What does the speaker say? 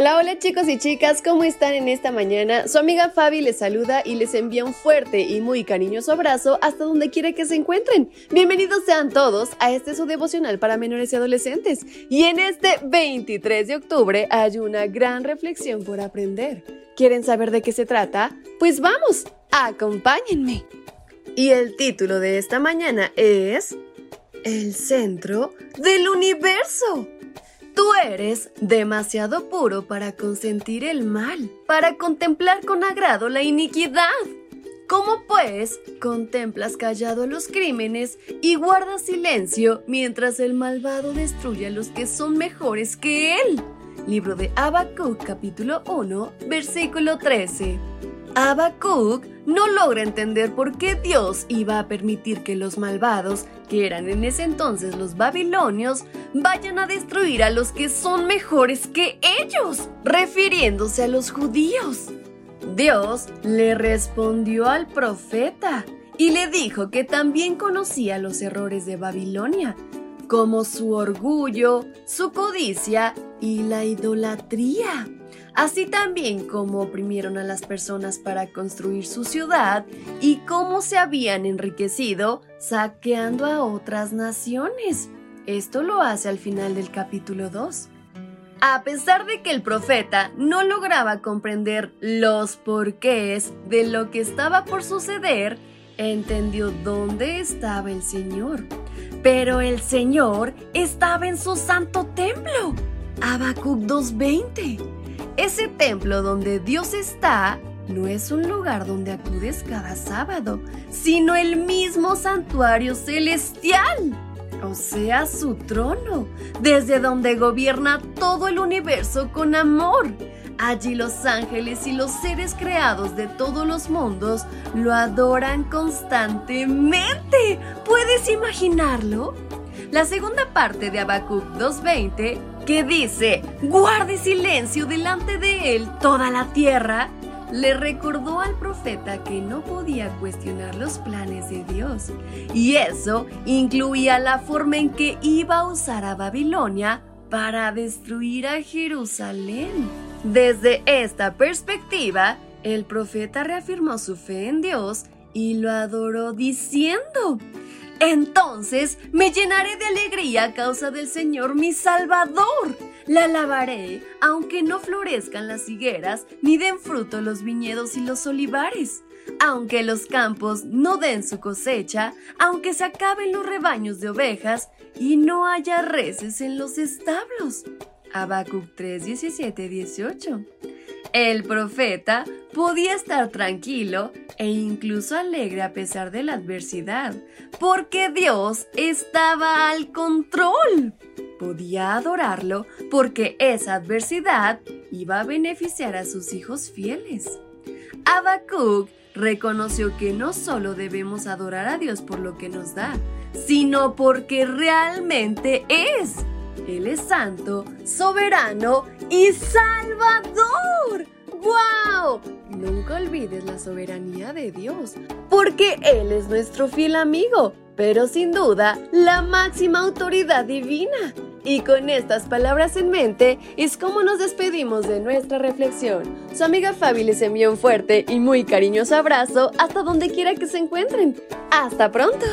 Hola, hola chicos y chicas, ¿cómo están en esta mañana? Su amiga Fabi les saluda y les envía un fuerte y muy cariñoso abrazo hasta donde quiera que se encuentren. Bienvenidos sean todos a este su devocional para menores y adolescentes. Y en este 23 de octubre hay una gran reflexión por aprender. ¿Quieren saber de qué se trata? Pues vamos, acompáñenme. Y el título de esta mañana es El centro del universo. Tú eres demasiado puro para consentir el mal, para contemplar con agrado la iniquidad. ¿Cómo pues contemplas callado los crímenes y guardas silencio mientras el malvado destruye a los que son mejores que él? Libro de Habacuc capítulo 1 versículo 13. Habacuc no logra entender por qué Dios iba a permitir que los malvados, que eran en ese entonces los babilonios, vayan a destruir a los que son mejores que ellos, refiriéndose a los judíos. Dios le respondió al profeta y le dijo que también conocía los errores de Babilonia, como su orgullo, su codicia y la idolatría así también como oprimieron a las personas para construir su ciudad y cómo se habían enriquecido saqueando a otras naciones. Esto lo hace al final del capítulo 2. A pesar de que el profeta no lograba comprender los porqués de lo que estaba por suceder, entendió dónde estaba el Señor. Pero el Señor estaba en su santo templo. Habacuc 2.20 ese templo donde Dios está no es un lugar donde acudes cada sábado, sino el mismo santuario celestial, o sea, su trono, desde donde gobierna todo el universo con amor. Allí los ángeles y los seres creados de todos los mundos lo adoran constantemente. ¿Puedes imaginarlo? La segunda parte de Habacuc 2.20 que dice, guarde silencio delante de él toda la tierra, le recordó al profeta que no podía cuestionar los planes de Dios. Y eso incluía la forma en que iba a usar a Babilonia para destruir a Jerusalén. Desde esta perspectiva, el profeta reafirmó su fe en Dios y lo adoró diciendo, entonces me llenaré de alegría a causa del Señor mi Salvador. La alabaré, aunque no florezcan las higueras, ni den fruto los viñedos y los olivares. Aunque los campos no den su cosecha, aunque se acaben los rebaños de ovejas y no haya reses en los establos. Habacuc 3, 17, 18. El profeta podía estar tranquilo e incluso alegre a pesar de la adversidad, porque Dios estaba al control. Podía adorarlo porque esa adversidad iba a beneficiar a sus hijos fieles. Habacuc reconoció que no solo debemos adorar a Dios por lo que nos da, sino porque realmente es. Él es santo, soberano y salvador. ¡Wow! Nunca olvides la soberanía de Dios, porque Él es nuestro fiel amigo, pero sin duda la máxima autoridad divina. Y con estas palabras en mente es como nos despedimos de nuestra reflexión. Su amiga Fabi les envía un fuerte y muy cariñoso abrazo hasta donde quiera que se encuentren. ¡Hasta pronto!